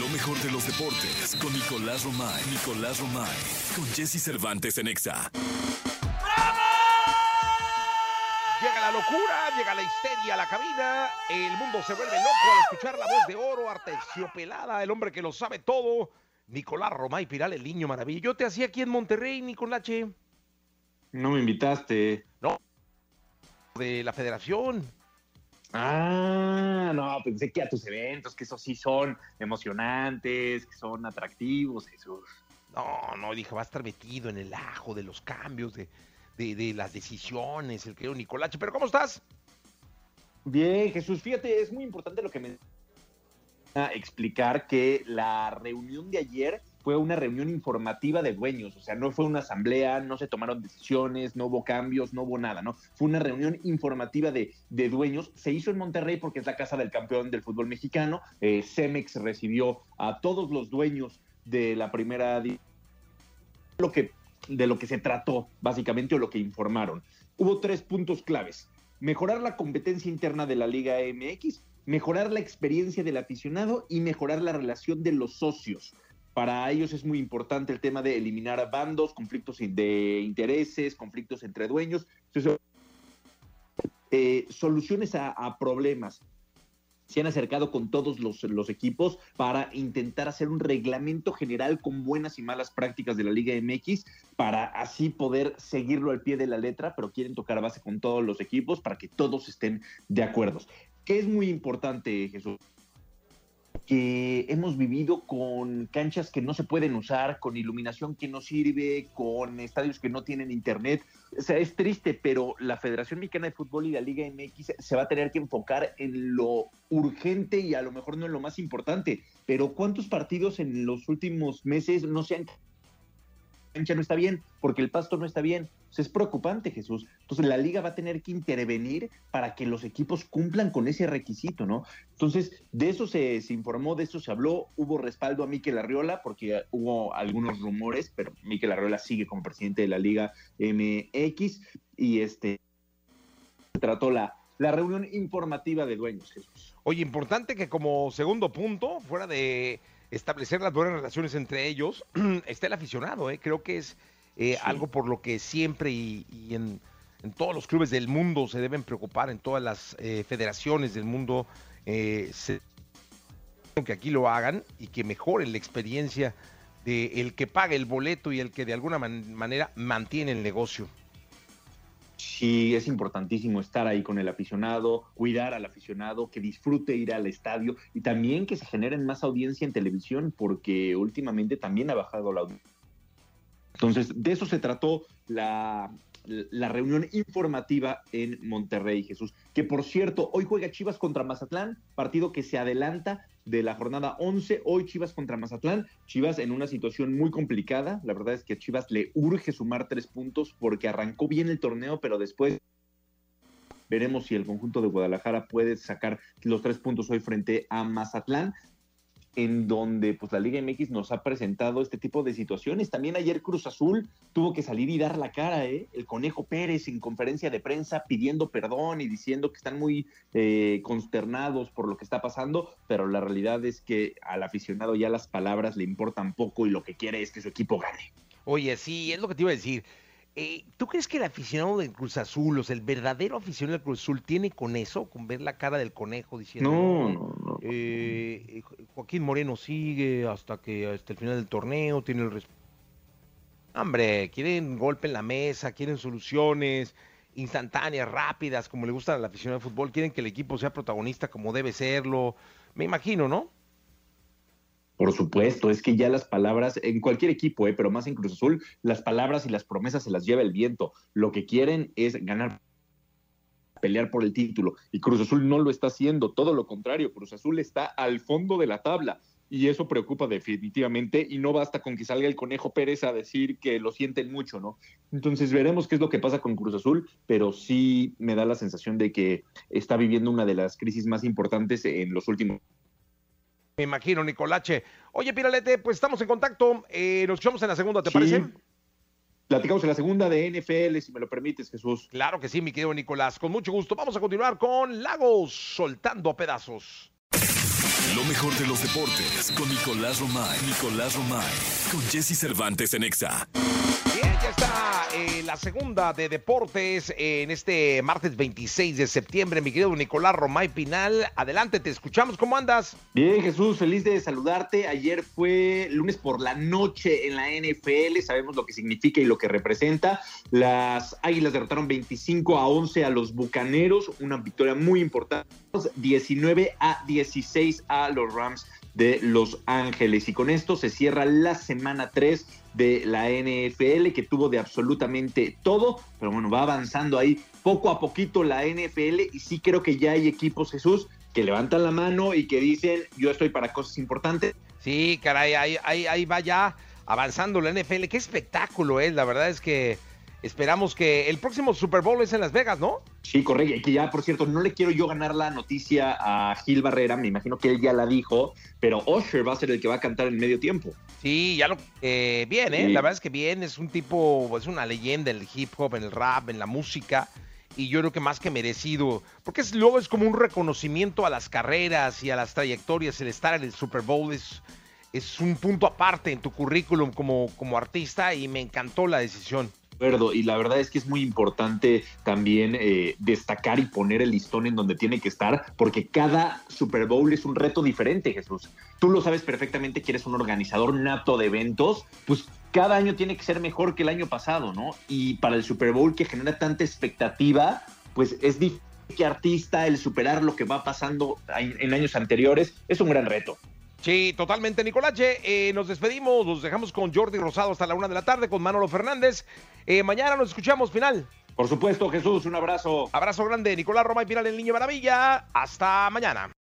Lo mejor de los deportes con Nicolás Romay. Nicolás Romay. Con Jesse Cervantes en Exa. Llega la locura, llega la histeria a la cabina. El mundo se vuelve loco al escuchar la voz de oro, artesiopelada, el hombre que lo sabe todo. Nicolás Romay Piral, el niño maravilla. Yo te hacía aquí en Monterrey, Nicolache. No me invitaste. No. De la federación. Ah, no, pensé que a tus eventos, que esos sí son emocionantes, que son atractivos, Jesús. No, no, dije, va a estar metido en el ajo de los cambios, de, de, de las decisiones, el querido Nicolache. Pero ¿cómo estás? Bien, Jesús, fíjate, es muy importante lo que me explicar que la reunión de ayer fue una reunión informativa de dueños, o sea, no fue una asamblea, no se tomaron decisiones, no hubo cambios, no hubo nada, ¿no? Fue una reunión informativa de, de dueños, se hizo en Monterrey porque es la casa del campeón del fútbol mexicano, eh, Cemex recibió a todos los dueños de la primera lo que de lo que se trató básicamente o lo que informaron. Hubo tres puntos claves. Mejorar la competencia interna de la Liga MX, mejorar la experiencia del aficionado y mejorar la relación de los socios. Para ellos es muy importante el tema de eliminar bandos, conflictos de intereses, conflictos entre dueños, eh, soluciones a, problemas. Se han acercado con todos los, los, equipos para intentar hacer un reglamento general con buenas y malas prácticas de la Liga MX para así poder seguirlo al pie de la letra, pero quieren tocar base con todos los equipos para que todos estén de acuerdo. ¿Qué es muy importante, Jesús? Que hemos vivido con canchas que no se pueden usar, con iluminación que no sirve, con estadios que no tienen internet. O sea, es triste, pero la Federación Mexicana de Fútbol y la Liga MX se va a tener que enfocar en lo urgente y a lo mejor no en lo más importante. Pero ¿cuántos partidos en los últimos meses no se han cancha no está bien, porque el pasto no está bien. Pues es preocupante, Jesús. Entonces la liga va a tener que intervenir para que los equipos cumplan con ese requisito, ¿no? Entonces, de eso se, se informó, de eso se habló, hubo respaldo a Miquel Arriola, porque hubo algunos rumores, pero Miquel Arriola sigue como presidente de la Liga MX, y este trató la, la reunión informativa de dueños, Jesús. Oye, importante que como segundo punto, fuera de establecer las buenas relaciones entre ellos, está el aficionado. ¿eh? Creo que es eh, sí. algo por lo que siempre y, y en, en, todos los clubes del mundo se deben preocupar, en todas las eh, federaciones del mundo, eh, se, que aquí lo hagan y que mejoren la experiencia de el que paga el boleto y el que de alguna man manera mantiene el negocio. Sí, es importantísimo estar ahí con el aficionado, cuidar al aficionado, que disfrute ir al estadio y también que se generen más audiencia en televisión, porque últimamente también ha bajado la audiencia. Entonces, de eso se trató la, la reunión informativa en Monterrey, Jesús. Que por cierto, hoy juega Chivas contra Mazatlán, partido que se adelanta de la jornada 11. Hoy Chivas contra Mazatlán. Chivas en una situación muy complicada. La verdad es que a Chivas le urge sumar tres puntos porque arrancó bien el torneo, pero después veremos si el conjunto de Guadalajara puede sacar los tres puntos hoy frente a Mazatlán en donde pues la Liga MX nos ha presentado este tipo de situaciones. También ayer Cruz Azul tuvo que salir y dar la cara, ¿eh? El Conejo Pérez en conferencia de prensa pidiendo perdón y diciendo que están muy eh, consternados por lo que está pasando, pero la realidad es que al aficionado ya las palabras le importan poco y lo que quiere es que su equipo gane. Oye, sí, es lo que te iba a decir. Eh, ¿Tú crees que el aficionado del Cruz Azul, o sea, el verdadero aficionado del Cruz Azul, tiene con eso, con ver la cara del conejo diciendo, no, no, no. Eh, Joaquín Moreno sigue hasta que hasta el final del torneo tiene el hombre, quieren golpe en la mesa, quieren soluciones instantáneas, rápidas, como le gusta al aficionado de fútbol, quieren que el equipo sea protagonista como debe serlo, me imagino, ¿no? Por supuesto, es que ya las palabras, en cualquier equipo, eh, pero más en Cruz Azul, las palabras y las promesas se las lleva el viento. Lo que quieren es ganar, pelear por el título. Y Cruz Azul no lo está haciendo, todo lo contrario, Cruz Azul está al fondo de la tabla. Y eso preocupa definitivamente, y no basta con que salga el Conejo Pérez a decir que lo sienten mucho, ¿no? Entonces veremos qué es lo que pasa con Cruz Azul, pero sí me da la sensación de que está viviendo una de las crisis más importantes en los últimos me imagino, Nicolache. Oye, Piralete, pues estamos en contacto. Eh, nos echamos en la segunda, ¿te sí. parece? Platicamos en la segunda de NFL, si me lo permites, Jesús. Claro que sí, mi querido Nicolás. Con mucho gusto. Vamos a continuar con Lagos soltando pedazos. Lo mejor de los deportes con Nicolás Romay. Nicolás Romay. Con Jesse Cervantes en Exa. Bien, ya está eh, la segunda de deportes en este martes 26 de septiembre. Mi querido Nicolás Romay Pinal, adelante, te escuchamos. ¿Cómo andas? Bien, Jesús, feliz de saludarte. Ayer fue lunes por la noche en la NFL. Sabemos lo que significa y lo que representa. Las Águilas derrotaron 25 a 11 a los Bucaneros. Una victoria muy importante. 19 a 16 a los Rams de Los Ángeles. Y con esto se cierra la semana 3 de la NFL, que tuvo de absolutamente todo, pero bueno, va avanzando ahí poco a poquito la NFL y sí creo que ya hay equipos, Jesús, que levantan la mano y que dicen, yo estoy para cosas importantes. Sí, caray, ahí, ahí, ahí va ya avanzando la NFL. Qué espectáculo es, la verdad es que esperamos que el próximo Super Bowl es en Las Vegas, ¿no? Sí, correcto. Y que ya, por cierto, no le quiero yo ganar la noticia a Gil Barrera, me imagino que él ya la dijo, pero Usher va a ser el que va a cantar en medio tiempo. Sí, ya lo. Eh, bien, ¿eh? Sí. La verdad es que bien, es un tipo, es una leyenda en el hip hop, en el rap, en la música. Y yo creo que más que merecido, porque es, luego es como un reconocimiento a las carreras y a las trayectorias. El estar en el Super Bowl es, es un punto aparte en tu currículum como, como artista y me encantó la decisión. Acuerdo, y la verdad es que es muy importante también eh, destacar y poner el listón en donde tiene que estar, porque cada Super Bowl es un reto diferente, Jesús. Tú lo sabes perfectamente que eres un organizador nato de eventos, pues cada año tiene que ser mejor que el año pasado, ¿no? Y para el Super Bowl que genera tanta expectativa, pues es difícil que artista el superar lo que va pasando en en años anteriores, es un gran reto. Sí, totalmente, Nicolache. Eh, nos despedimos, los dejamos con Jordi Rosado hasta la una de la tarde, con Manolo Fernández. Eh, mañana nos escuchamos, final. Por supuesto, Jesús, un abrazo. Abrazo grande, Nicolás Roma y final el Niño Maravilla. Hasta mañana.